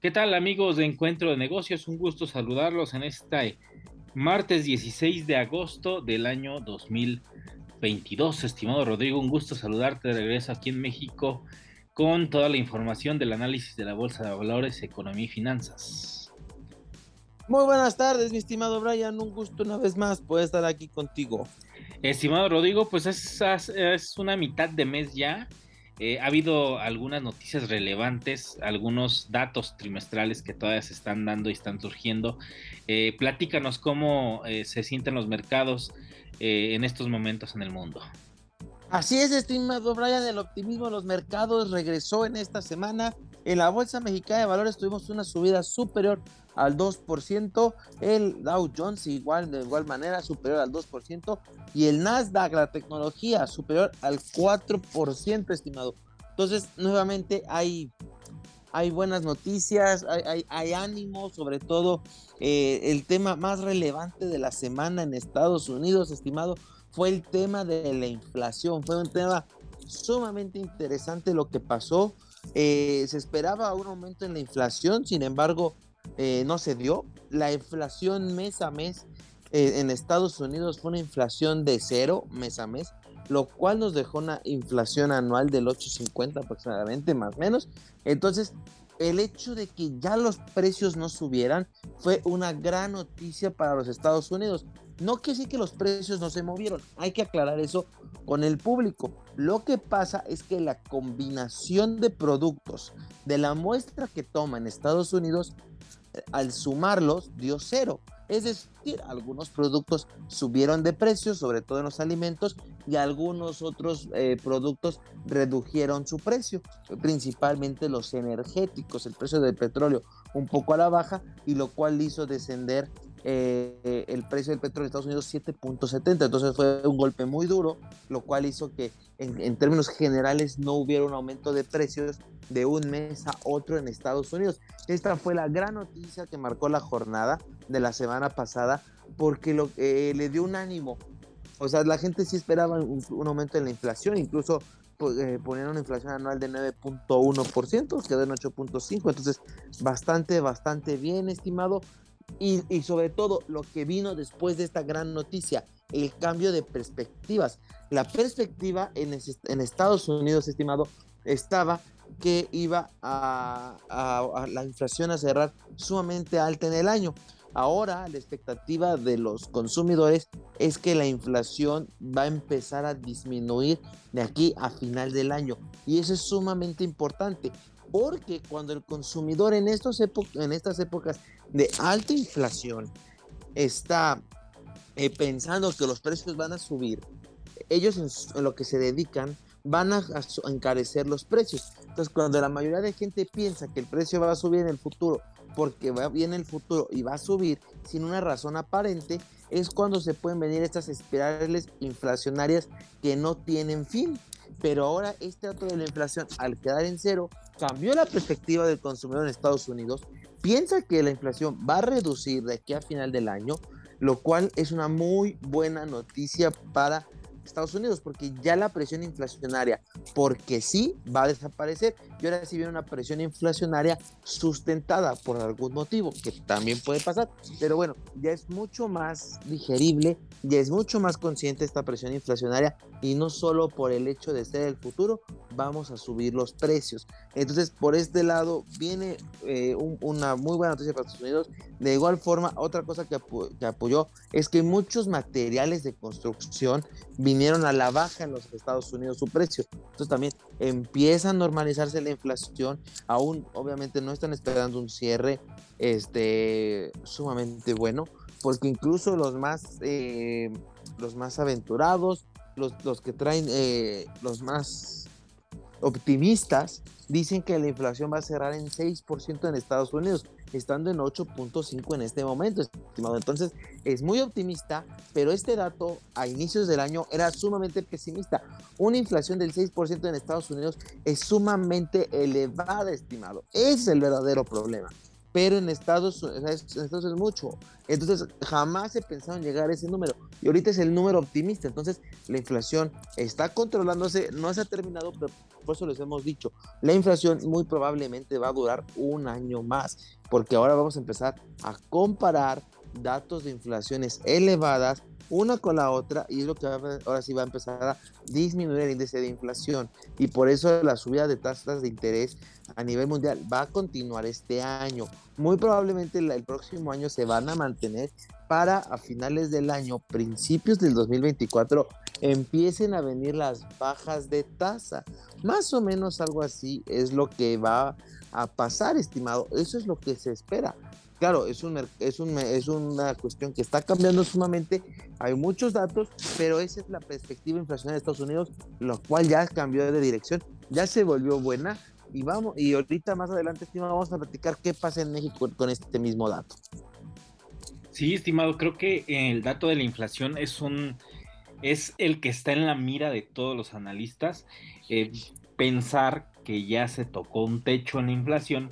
¿Qué tal amigos de Encuentro de Negocios? Un gusto saludarlos en este martes 16 de agosto del año 2022. Estimado Rodrigo, un gusto saludarte de regreso aquí en México con toda la información del análisis de la Bolsa de Valores, Economía y Finanzas. Muy buenas tardes, mi estimado Brian. Un gusto una vez más poder estar aquí contigo. Estimado Rodrigo, pues es, es una mitad de mes ya eh, ha habido algunas noticias relevantes, algunos datos trimestrales que todavía se están dando y están surgiendo. Eh, platícanos cómo eh, se sienten los mercados en estos momentos en el mundo. Así es, estimado Brian, el optimismo de los mercados regresó en esta semana. En la Bolsa Mexicana de Valores tuvimos una subida superior al 2%, el Dow Jones igual de igual manera superior al 2% y el Nasdaq, la tecnología, superior al 4%, estimado. Entonces, nuevamente hay, hay buenas noticias, hay, ánimo, sobre todo eh, el tema más relevante de la semana en Estados Unidos, estimado, fue el tema de la inflación. Fue un tema sumamente interesante lo que pasó. Eh, se esperaba un aumento en la inflación, sin embargo, eh, no se dio. La inflación mes a mes eh, en Estados Unidos fue una inflación de cero mes a mes, lo cual nos dejó una inflación anual del 8.50 aproximadamente, más o menos. Entonces, el hecho de que ya los precios no subieran fue una gran noticia para los Estados Unidos. No quiere decir que los precios no se movieron, hay que aclarar eso con el público. Lo que pasa es que la combinación de productos de la muestra que toma en Estados Unidos al sumarlos dio cero. Es decir, algunos productos subieron de precio, sobre todo en los alimentos, y algunos otros eh, productos redujeron su precio, principalmente los energéticos, el precio del petróleo un poco a la baja, y lo cual hizo descender eh, el precio del petróleo en Estados Unidos 7.70. Entonces fue un golpe muy duro, lo cual hizo que en, términos generales no hubiera un aumento de precios de un mes a otro en Estados Unidos. Esta fue la gran noticia que marcó la jornada de la semana pasada porque lo, eh, le dio un ánimo. O sea, la gente sí esperaba un, aumento en la inflación, incluso eh, ponían una inflación anual de 9.1%, quedó en 8.5%, entonces bastante, bastante bien estimado. Y, sobre todo lo que vino después de esta gran noticia, el cambio de perspectivas. La perspectiva en, Estados Unidos, estimado, estaba que iba a, la inflación a cerrar sumamente alta en el año. Ahora la expectativa de los consumidores es que la inflación va a empezar a disminuir de aquí a final del año. Y eso es sumamente importante porque cuando el consumidor en, estos en estas épocas de alta inflación está eh, pensando que los precios van a subir, ellos en lo que se dedican van a, encarecer los precios. Entonces, cuando la mayoría de gente piensa que el precio va a subir en el futuro, porque va bien el futuro y va a subir sin una razón aparente, es cuando se pueden venir estas espirales inflacionarias que no tienen fin. Pero ahora este dato de la inflación, al quedar en cero, cambió la perspectiva del consumidor en Estados Unidos. Piensa que la inflación va a reducir de aquí a final del año, lo cual es una muy buena noticia para Estados Unidos, porque ya la presión inflacionaria, porque sí, va a desaparecer. Y ahora sí viene una presión inflacionaria sustentada por algún motivo, que también puede pasar. Pero bueno, ya es mucho más digerible, ya es mucho más consciente esta presión inflacionaria y no solo por el hecho de ser el futuro, vamos a subir los precios. Entonces, por este lado, viene eh, una muy buena noticia para Estados Unidos. De igual forma, otra cosa que, apoyó es que muchos materiales de construcción vinieron a la baja en los Estados Unidos su precio. Entonces también empieza a normalizarse la inflación. Aún obviamente no están esperando un cierre este, sumamente bueno, porque incluso los más, eh, los más aventurados, los, los que traen eh, los más optimistas, dicen que la inflación va a cerrar en 6% en Estados Unidos estando en 8.5 en este momento, estimado. Entonces, es muy optimista, pero este dato a inicios del año era sumamente pesimista. Una inflación del 6% en Estados Unidos es sumamente elevada, estimado. es el verdadero problema. pero en Estados, Unidos es mucho. Entonces, jamás he pensado en llegar a ese número. Y ahorita es el número optimista. Entonces, la inflación está controlándose, no se ha terminado, pero por eso les hemos dicho, la inflación muy probablemente va a durar un año más, porque ahora vamos a empezar a comparar datos de inflaciones elevadas una con la otra y es lo que ahora sí va a empezar a disminuir el índice de inflación y por eso la subida de tasas de interés a nivel mundial va a continuar este año. Muy probablemente el próximo año se van a mantener para a finales del año, principios del 2024, empiecen a venir las bajas de tasa. Más o menos algo así es lo que va a pasar, estimado. Eso es lo que se espera claro, es, un, es, un, es una cuestión que está cambiando sumamente, hay muchos datos, pero esa es la perspectiva inflacionaria de Estados Unidos, lo cual ya cambió de dirección, ya se volvió buena y vamos, y ahorita más adelante, estimado, vamos a platicar qué pasa en México con este mismo dato. Sí, estimado, creo que el dato de la inflación es un es el que está en la mira de todos los analistas. Eh, pensar que ya se tocó un techo en la inflación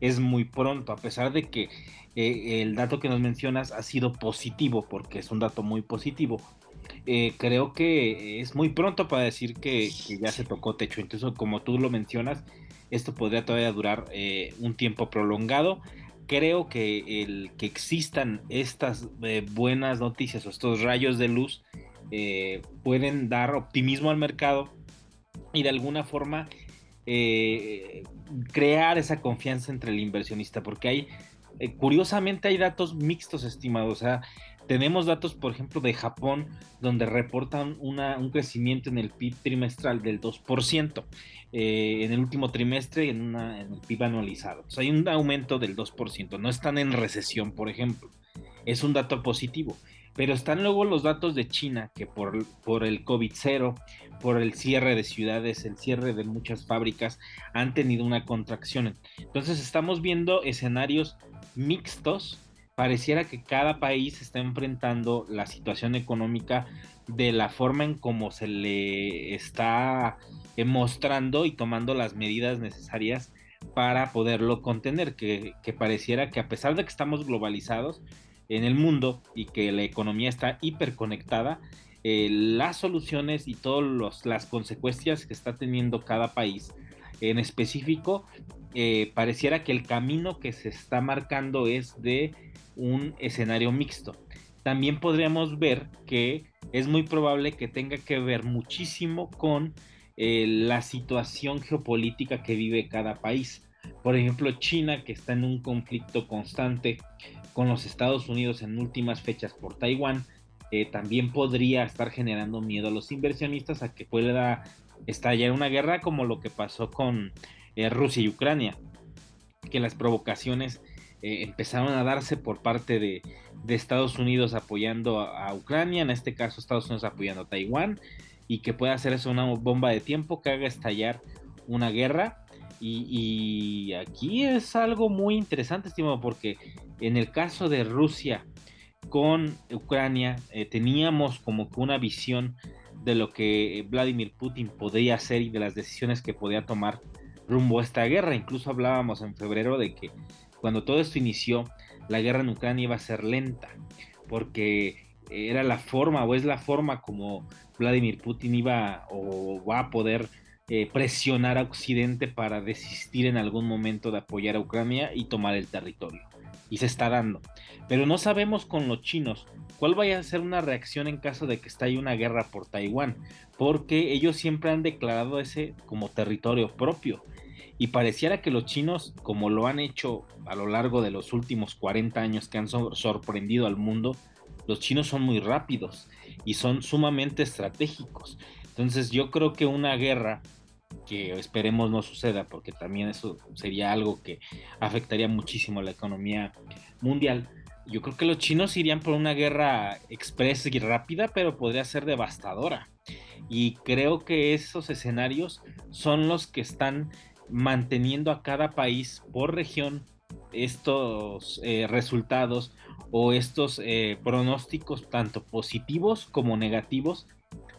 es muy pronto, a pesar de que eh, el dato que nos mencionas ha sido positivo, porque es un dato muy positivo. Eh, creo que es muy pronto para decir que, ya se tocó techo. Entonces, como tú lo mencionas, esto podría todavía durar un tiempo prolongado. Creo que el que existan estas buenas noticias o estos rayos de luz pueden dar optimismo al mercado y de alguna forma eh, crear esa confianza entre el inversionista, porque hay, eh, curiosamente hay datos mixtos estimados, tenemos datos, por ejemplo, de Japón, donde reportan una, un crecimiento en el PIB trimestral del 2%, eh, en el último trimestre en, en el PIB anualizado. Hay un aumento del 2%, no están en recesión, por ejemplo. Es un dato positivo. Pero están luego los datos de China, que por, por el COVID-0, por el cierre de ciudades, el cierre de muchas fábricas, han tenido una contracción. Entonces estamos viendo escenarios mixtos. Pareciera que cada país está enfrentando la situación económica de la forma en cómo se le está eh, mostrando y tomando las medidas necesarias para poderlo contener, que, que pareciera que a pesar de que estamos globalizados, en el mundo y que la economía está hiperconectada, eh, las soluciones y todas las consecuencias que está teniendo cada país en específico, eh, pareciera que el camino que se está marcando es de un escenario mixto. También podríamos ver que es muy probable que tenga que ver muchísimo con eh, la situación geopolítica que vive cada país. Por ejemplo, China, que está en un conflicto constante con los Estados Unidos en últimas fechas por Taiwán, eh, también podría estar generando miedo a los inversionistas a que pueda estallar una guerra como lo que pasó con eh, Rusia y Ucrania, que las provocaciones eh, empezaron a darse por parte de, Estados Unidos apoyando a, Ucrania, en este caso Estados Unidos apoyando a Taiwán, y que pueda hacer eso una bomba de tiempo que haga estallar una guerra y, aquí es algo muy interesante, estimado, porque en el caso de Rusia con Ucrania, eh, teníamos como que una visión de lo que Vladimir Putin podría hacer y de las decisiones que podía tomar rumbo a esta guerra. Incluso hablábamos en febrero de que cuando todo esto inició, la guerra en Ucrania iba a ser lenta, porque era la forma o es la forma como Vladimir Putin iba o va a poder eh, presionar a Occidente para desistir en algún momento de apoyar a Ucrania y tomar el territorio. Y se está dando. Pero no sabemos con los chinos cuál vaya a ser una reacción en caso de que estalle una guerra por Taiwán, porque ellos siempre han declarado ese como territorio propio. Y pareciera que los chinos, como lo han hecho a lo largo de los últimos 40 años que han sorprendido al mundo, los chinos son muy rápidos y son sumamente estratégicos. Entonces yo creo que una guerra que esperemos no suceda, porque también eso sería algo que afectaría muchísimo la economía mundial. Yo creo que los chinos irían por una guerra express y rápida, pero podría ser devastadora. Y creo que esos escenarios son los que están manteniendo a cada país por región estos eh, resultados o estos eh, pronósticos tanto positivos como negativos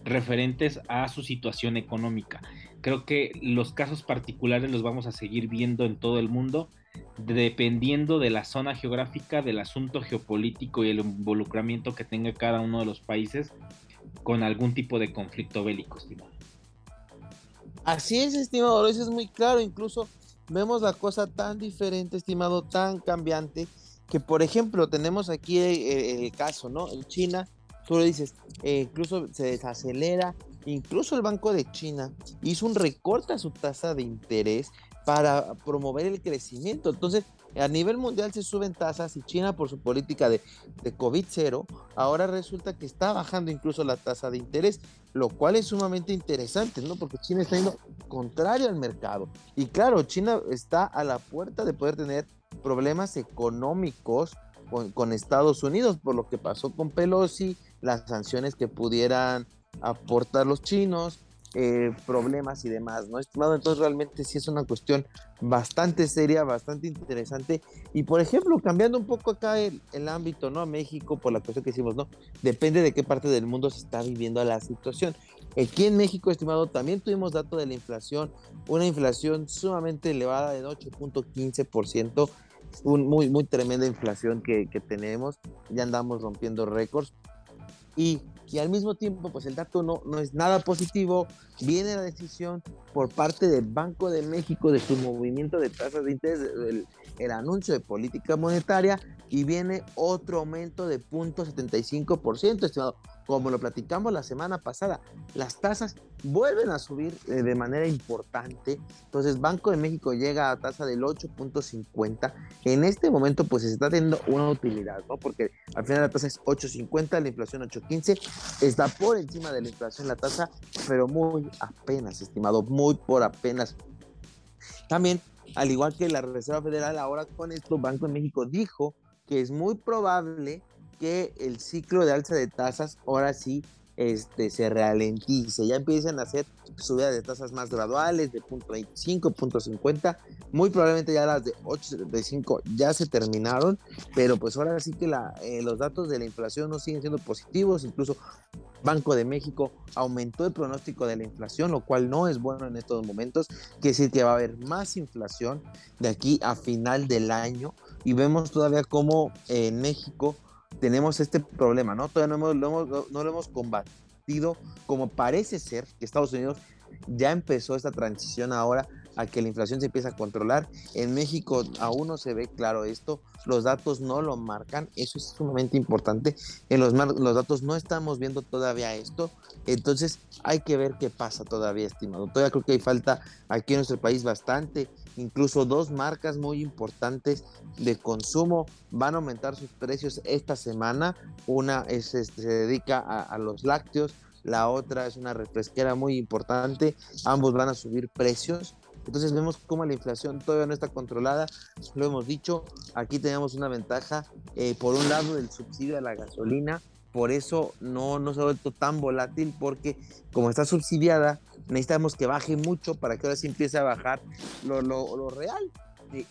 referentes a su situación económica. Creo que los casos particulares los vamos a seguir viendo en todo el mundo dependiendo de la zona geográfica, del asunto geopolítico y el involucramiento que tenga cada uno de los países con algún tipo de conflicto bélico, estimado. Así es, estimado, eso es muy claro, incluso vemos la cosa tan diferente, estimado, tan cambiante, que por ejemplo tenemos aquí el, caso, ¿no? En China, tú lo dices, eh, incluso se desacelera, incluso el Banco de China hizo un recorte a su tasa de interés para promover el crecimiento. Entonces, a nivel mundial se suben tasas y China por su política de, de COVID-0, ahora resulta que está bajando incluso la tasa de interés, lo cual es sumamente interesante, ¿no? Porque China está yendo contrario al mercado. Y claro, China está a la puerta de poder tener problemas económicos con, con Estados Unidos, por lo que pasó con Pelosi, las sanciones que pudieran aportar los chinos, eh, problemas y demás, ¿no, estimado? Entonces realmente sí es una cuestión bastante seria, bastante interesante. Y por ejemplo, cambiando un poco acá el, el, ámbito, ¿no? A México, por la cuestión que hicimos, ¿no? Depende de qué parte del mundo se está viviendo la situación. Aquí en México, estimado, también tuvimos dato de la inflación, una inflación sumamente elevada de 8.15%, un, muy, muy tremenda inflación que, que tenemos, ya andamos rompiendo récords. Y y al mismo tiempo, pues el dato no, no es nada positivo. Viene la decisión por parte del Banco de México de su movimiento de tasas de interés, el, el anuncio de política monetaria, y viene otro aumento de 0.75%, estimado como lo platicamos la semana pasada, las tasas vuelven a subir eh, de manera importante. Entonces, Banco de México llega a tasa del 8.50. En este momento, pues se está teniendo una utilidad, ¿no? Porque al final la tasa es 8.50, la inflación 8.15. Está por encima de la inflación la tasa, pero muy apenas, estimado, muy por apenas. También, al igual que la Reserva Federal, ahora con esto, Banco de México dijo que es muy probable que el ciclo de alza de tasas ahora sí este, se ralentice, ya empiezan a hacer subidas de tasas más graduales de 0.25, 0.50, muy probablemente ya las de 8.75 ya se terminaron, pero pues ahora sí que la, eh, los datos de la inflación no siguen siendo positivos, incluso Banco de México aumentó el pronóstico de la inflación, lo cual no es bueno en estos momentos, quiere decir que va a haber más inflación de aquí a final del año y vemos todavía como en México tenemos este problema, ¿no? Todavía no, hemos, lo hemos, lo hemos combatido como parece ser que Estados Unidos ya empezó esta transición ahora a que la inflación se empieza a controlar. En México aún no se ve claro esto, los datos no lo marcan, eso es sumamente importante. En los, los datos no estamos viendo todavía esto, entonces hay que ver qué pasa todavía, estimado. Todavía creo que hay falta aquí en nuestro país bastante Incluso dos marcas muy importantes de consumo van a aumentar sus precios esta semana. Una es, este, se dedica a, los lácteos, la otra es una refresquera muy importante. Ambos van a subir precios. Entonces vemos cómo la inflación todavía no está controlada. Lo hemos dicho, aquí tenemos una ventaja, eh, por un lado, del subsidio a la gasolina. Por eso no, no se ha vuelto tan volátil porque como está subsidiada, necesitamos que baje mucho para que ahora sí empiece a bajar lo, lo, lo real.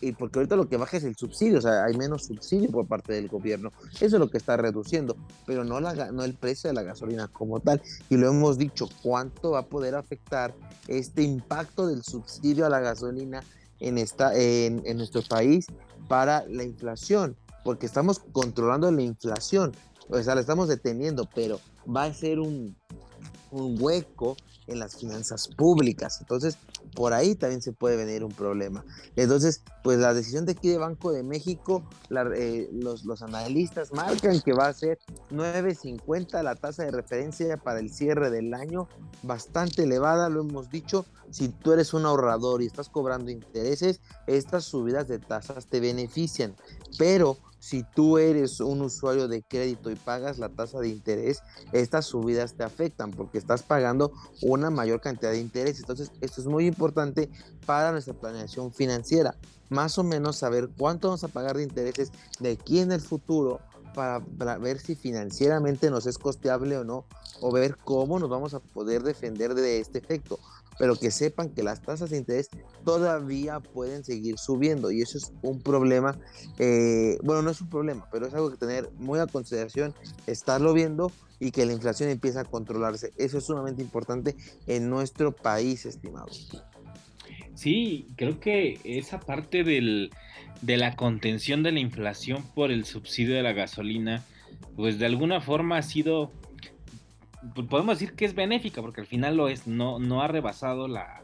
Y, porque ahorita lo que baja es el subsidio, o sea, hay menos subsidio por parte del gobierno. Eso es lo que está reduciendo, pero no, la, no el precio de la gasolina como tal. Y lo hemos dicho, ¿cuánto va a poder afectar este impacto del subsidio a la gasolina en, esta, en, en nuestro país para la inflación? Porque estamos controlando la inflación, o sea, la estamos deteniendo, pero va a ser un, un hueco en las finanzas públicas. Entonces, por ahí también se puede venir un problema. Entonces, pues la decisión de aquí de Banco de México, eh, los, los, analistas marcan que va a ser 9.50 la tasa de referencia para el cierre del año, bastante elevada, lo hemos dicho. Si tú eres un ahorrador y estás cobrando intereses, estas subidas de tasas te benefician, pero si tú eres un usuario de crédito y pagas la tasa de interés, estas subidas te afectan porque estás pagando una mayor cantidad de interés. Entonces, esto es muy importante para nuestra planeación financiera. Más o menos saber cuánto vamos a pagar de intereses de aquí en el futuro para, para, ver si financieramente nos es costeable o no, o ver cómo nos vamos a poder defender de este efecto pero que sepan que las tasas de interés todavía pueden seguir subiendo y eso es un problema, eh, bueno, no es un problema, pero es algo que tener muy a consideración, estarlo viendo y que la inflación empiece a controlarse. Eso es sumamente importante en nuestro país, estimado. Sí, creo que esa parte del, de la contención de la inflación por el subsidio de la gasolina, pues de alguna forma ha sido, podemos decir que es benéfica, porque al final lo es, no, no ha rebasado la,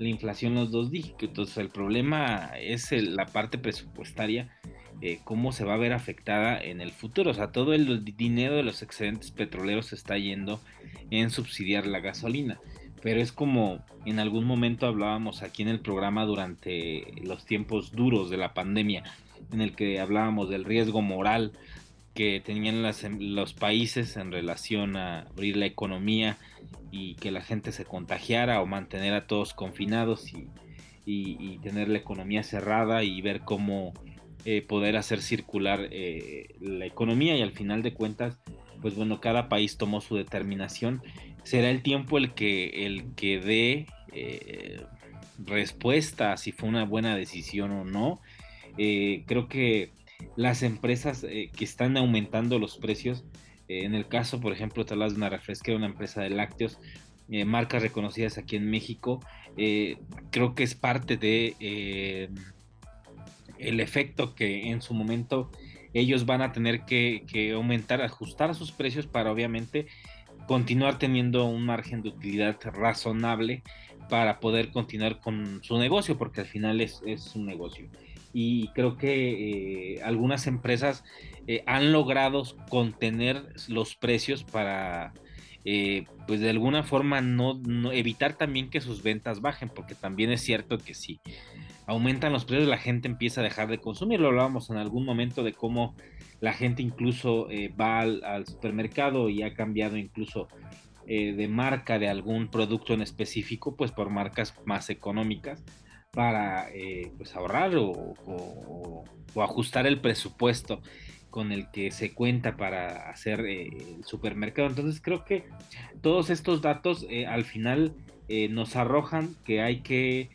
la inflación los dos dígitos. El problema es la parte presupuestaria, eh, cómo se va a ver afectada en el futuro. O sea, todo el dinero de los excedentes petroleros se está yendo en subsidiar la gasolina. Pero es como en algún momento hablábamos aquí en el programa durante los tiempos duros de la pandemia, en el que hablábamos del riesgo moral que tenían los países en relación a abrir la economía y que la gente se contagiara o mantener a todos confinados y, tener la economía cerrada y ver cómo eh, poder hacer circular eh, la economía. Y al final de cuentas pues bueno cada país tomó su determinación. Será el tiempo el que el que dé eh, respuesta si fue una buena decisión o no. Creo que las empresas que están aumentando los precios eh, en el caso, por ejemplo, te hablas de una refresquera, una empresa de lácteos, eh, marcas reconocidas aquí en México, eh, creo que es parte de el efecto que en su momento ellos van a tener que, que, aumentar, ajustar sus precios para obviamente continuar teniendo un margen de utilidad razonable para poder continuar con su negocio, porque al final es, es un negocio. Y creo que algunas empresas eh, han logrado contener los precios para, eh, pues de alguna forma, no, evitar también que sus ventas bajen, porque también es cierto que si aumentan los precios, la gente empieza a dejar de consumir. Lo hablábamos en algún momento de cómo la gente incluso eh, va al, supermercado y ha cambiado incluso de marca de algún producto en específico, pues por marcas más económicas para pues ahorrar o, ajustar el presupuesto con el que se cuenta para hacer eh, el supermercado. Entonces creo que todos estos datos eh, al final eh, nos arrojan que hay que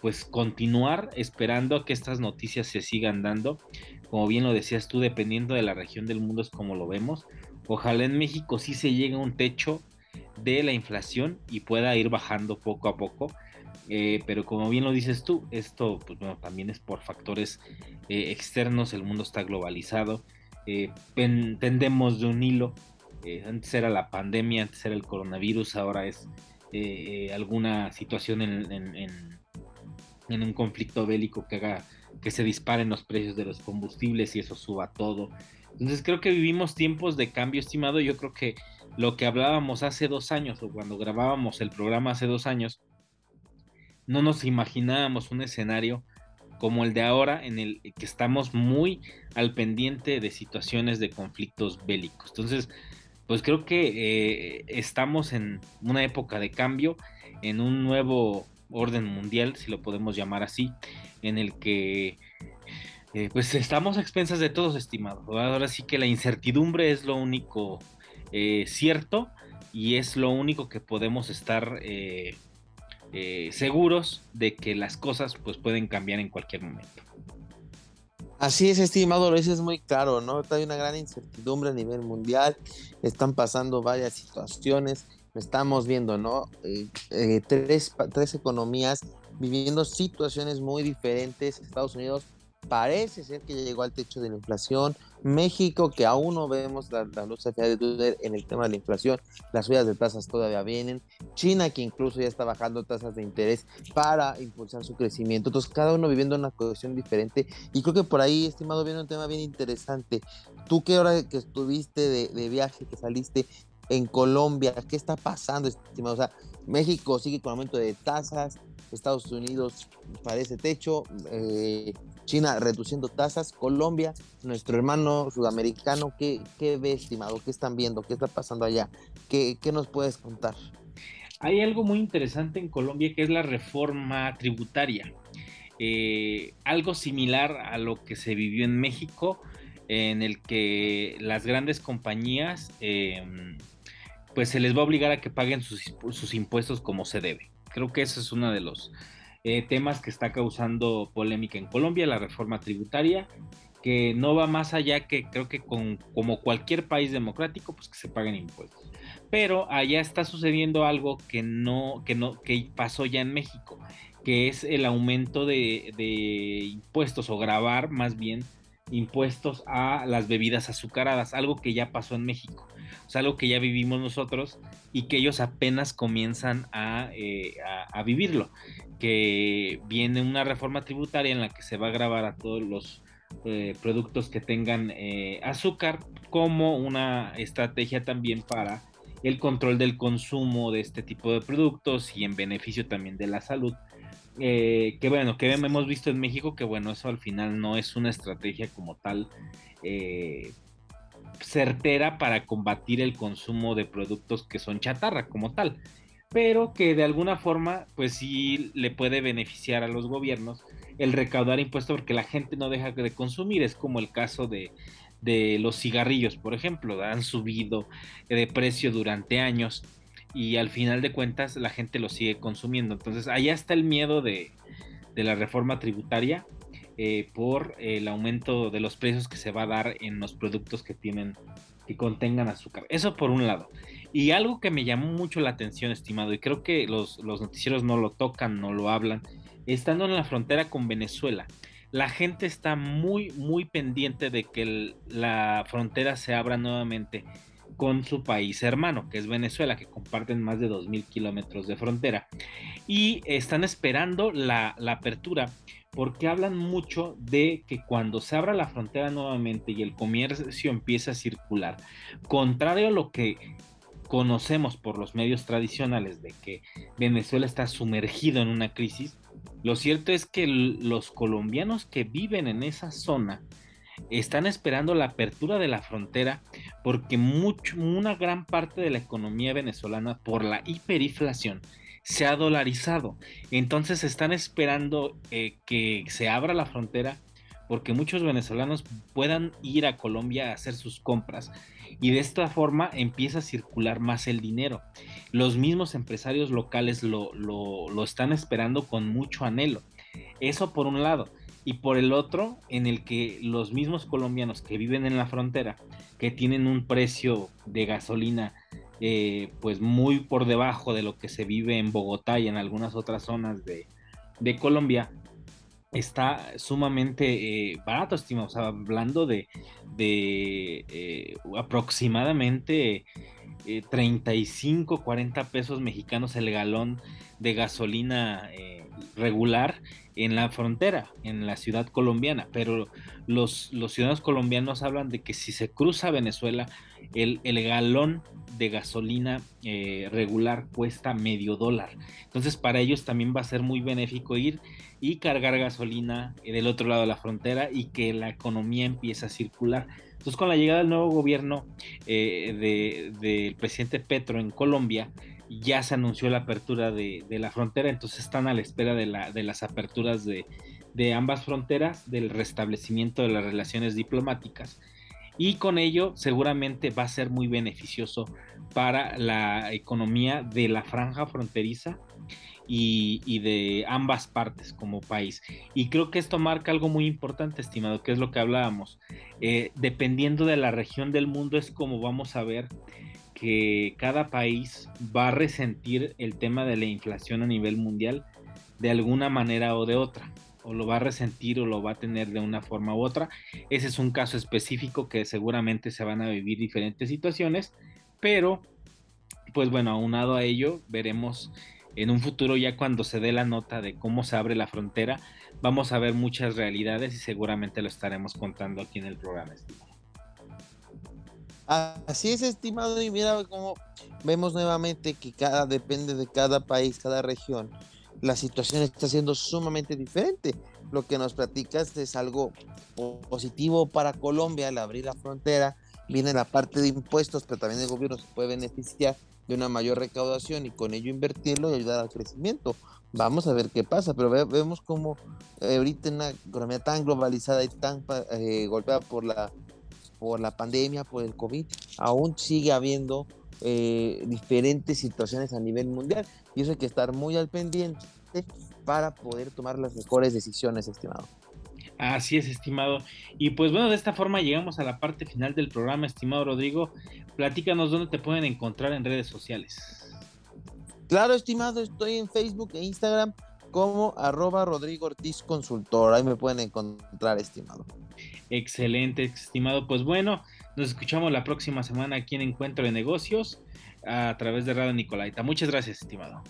pues continuar esperando a que estas noticias se sigan dando. Como bien lo decías tú, dependiendo de la región del mundo es como lo vemos. Ojalá en México sí se llegue a un techo de la inflación y pueda ir bajando poco a poco eh, pero como bien lo dices tú, esto pues, también es por factores eh, externos, el mundo está globalizado, eh, tendemos de un hilo, antes era la pandemia, antes era el coronavirus, ahora es alguna situación en, en, un conflicto bélico que haga que se disparen los precios de los combustibles y eso suba todo. Entonces creo que vivimos tiempos de cambio, estimado. Yo creo que lo que hablábamos hace dos años o cuando grabábamos el programa hace dos años, no nos imaginábamos un escenario como el de ahora en el que estamos muy al pendiente de situaciones de conflictos bélicos. Entonces, pues creo que eh, estamos en una época de cambio, en un nuevo orden mundial, si lo podemos llamar así, en el que eh, pues estamos a expensas de todos, estimados. Ahora sí que la incertidumbre es lo único eh, cierto y es lo único que podemos estar eh, seguros de que las cosas pues pueden cambiar en cualquier momento. Así es, estimado, lo dices muy claro, ¿no? Hay una gran incertidumbre a nivel mundial, están pasando varias situaciones, estamos viendo, ¿no? Eh, eh, tres, tres economías viviendo situaciones muy diferentes, Estados Unidos parece ser que ya llegó al techo de la inflación. México, que aún no vemos la, luz al final de en el tema de la inflación, las subidas de tasas todavía vienen. China, que incluso ya está bajando tasas de interés para impulsar su crecimiento. Entonces, cada uno viviendo una cuestión diferente. Y creo que por ahí, estimado, viene un tema bien interesante. Tú, qué hora que estuviste de viaje, que saliste en Colombia, ¿qué está pasando, estimado? O sea, México sigue con aumento de tasas, Estados Unidos parece techo, eh, China reduciendo tasas, Colombia, nuestro hermano sudamericano, ¿qué, qué ve, estimado? ¿Qué están viendo? ¿Qué está pasando allá? ¿Qué, qué nos puedes contar? Hay algo muy interesante en Colombia que es la reforma tributaria. Eh, algo similar a lo que se vivió en México, en el que las grandes compañías, em, pues se les va a obligar a que paguen sus, impuestos como se debe. Creo que ese es uno de los eh, temas que está causando polémica en Colombia, la reforma tributaria, que no va más allá que creo que con, como cualquier país democrático, pues que se paguen impuestos. Pero allá está sucediendo algo que no, que no, que pasó ya en México, que es el aumento de, de impuestos o grabar más bien impuestos a las bebidas azucaradas, algo que ya pasó en México, o algo que ya vivimos nosotros y que ellos apenas comienzan a, eh, vivirlo, que viene una reforma tributaria en la que se va a grabar a todos los eh, productos que tengan eh, azúcar como una estrategia también para el control del consumo de este tipo de productos y en beneficio también de la salud eh, que bueno, que hemos visto en México que bueno, eso al final no es una estrategia como tal eh, certera para combatir el consumo de productos que son chatarra como tal, pero que de alguna forma pues sí le puede beneficiar a los gobiernos el recaudar impuestos porque la gente no deja de consumir, es como el caso de, de los cigarrillos, por ejemplo, han subido de precio durante años y al final de cuentas la gente lo sigue consumiendo. Entonces allá está el miedo de, la reforma tributaria eh, por el aumento de los precios que se va a dar en los productos que tienen que contengan azúcar. Eso por un lado. Y algo que me llamó mucho la atención, estimado, y creo que los, noticieros no lo tocan, no lo hablan, estando en la frontera con Venezuela, la gente está muy, muy pendiente de que la frontera se abra nuevamente con su país hermano, que es Venezuela, que comparten más de 2.000 kilómetros de frontera. Y están esperando la, apertura porque hablan mucho de que cuando se abra la frontera nuevamente y el comercio empieza a circular, contrario a lo que conocemos por los medios tradicionales de que Venezuela está sumergido en una crisis, lo cierto es que los colombianos que viven en esa zona están esperando la apertura de la frontera porque una gran parte de la economía venezolana por la hiperinflación se ha dolarizado. Entonces están esperando eh, que se abra la frontera porque muchos venezolanos puedan ir a Colombia a hacer sus compras y de esta forma empieza a circular más el dinero. Los mismos empresarios locales lo, lo están esperando con mucho anhelo. Eso por un lado y por el otro en el que los mismos colombianos que viven en la frontera, que tienen un precio de gasolina eh, pues muy por debajo de lo que se vive en Bogotá y en algunas otras zonas de, Colombia, está sumamente eh, barato, estimado. O sea, hablando de, de eh, aproximadamente 35, 40 pesos mexicanos el galón de gasolina regular en la frontera, en la ciudad colombiana, pero los, los ciudadanos colombianos hablan de que si se cruza Venezuela, el, el galón de gasolina eh, regular cuesta medio dólar. Entonces para ellos también va a ser muy benéfico ir y cargar gasolina del otro lado de la frontera y que la economía empiece a circular. Entonces con la llegada del nuevo gobierno eh, del presidente Petro en Colombia, ya se anunció la apertura de, la frontera, entonces están a la espera de, la, de las aperturas de, ambas fronteras, del restablecimiento de las relaciones diplomáticas y con ello seguramente va a ser muy beneficioso para la economía de la franja fronteriza y, de ambas partes como país. Y creo que esto marca algo muy importante, estimado, que es lo que hablábamos. Eh, dependiendo de la región del mundo es como vamos a ver que cada país va a resentir el tema de la inflación a nivel mundial de alguna manera o de otra, o lo va a resentir o lo va a tener de una forma u otra. Ese es un caso específico que seguramente se van a vivir diferentes situaciones, pero pues bueno, aunado a ello, veremos en un futuro ya cuando se dé la nota de cómo se abre la frontera, vamos a ver muchas realidades y seguramente lo estaremos contando aquí en el programa. Así es, estimado, y mira cómo vemos nuevamente que cada depende de cada país, cada región, la situación está siendo sumamente diferente. Lo que nos platicas es algo positivo para Colombia al abrir la frontera. Viene la parte de impuestos, pero también el gobierno se puede beneficiar de una mayor recaudación y con ello invertirlo y ayudar al crecimiento. Vamos a ver qué pasa, pero vemos como eh, ahorita en una economía tan globalizada y tan eh, golpeada por la por la pandemia, por el COVID, aún sigue habiendo eh, diferentes situaciones a nivel mundial y eso hay que estar muy al pendiente para poder tomar las mejores decisiones, estimado. Así es, estimado. Y pues bueno, de esta forma llegamos a la parte final del programa, estimado Rodrigo. Platícanos dónde te pueden encontrar en redes sociales. Claro, estimado, estoy en Facebook e Instagram como arroba Rodrigo Ortiz Consultor. Ahí me pueden encontrar, estimado. Excelente, estimado. Pues bueno, nos escuchamos la próxima semana aquí en Encuentro de Negocios a través de Radio Nicolaita. Muchas gracias, estimado.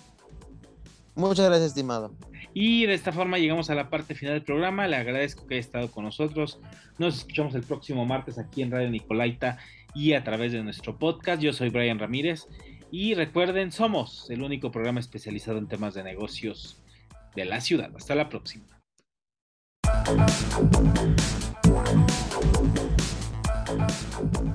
Muchas gracias, estimado. Y de esta forma llegamos a la parte final del programa. Le agradezco que haya estado con nosotros. Nos escuchamos el próximo martes aquí en Radio Nicolaita y a través de nuestro podcast. Yo soy Brian Ramírez. Y recuerden, somos el único programa especializado en temas de negocios de la ciudad. Hasta la próxima. Thank you.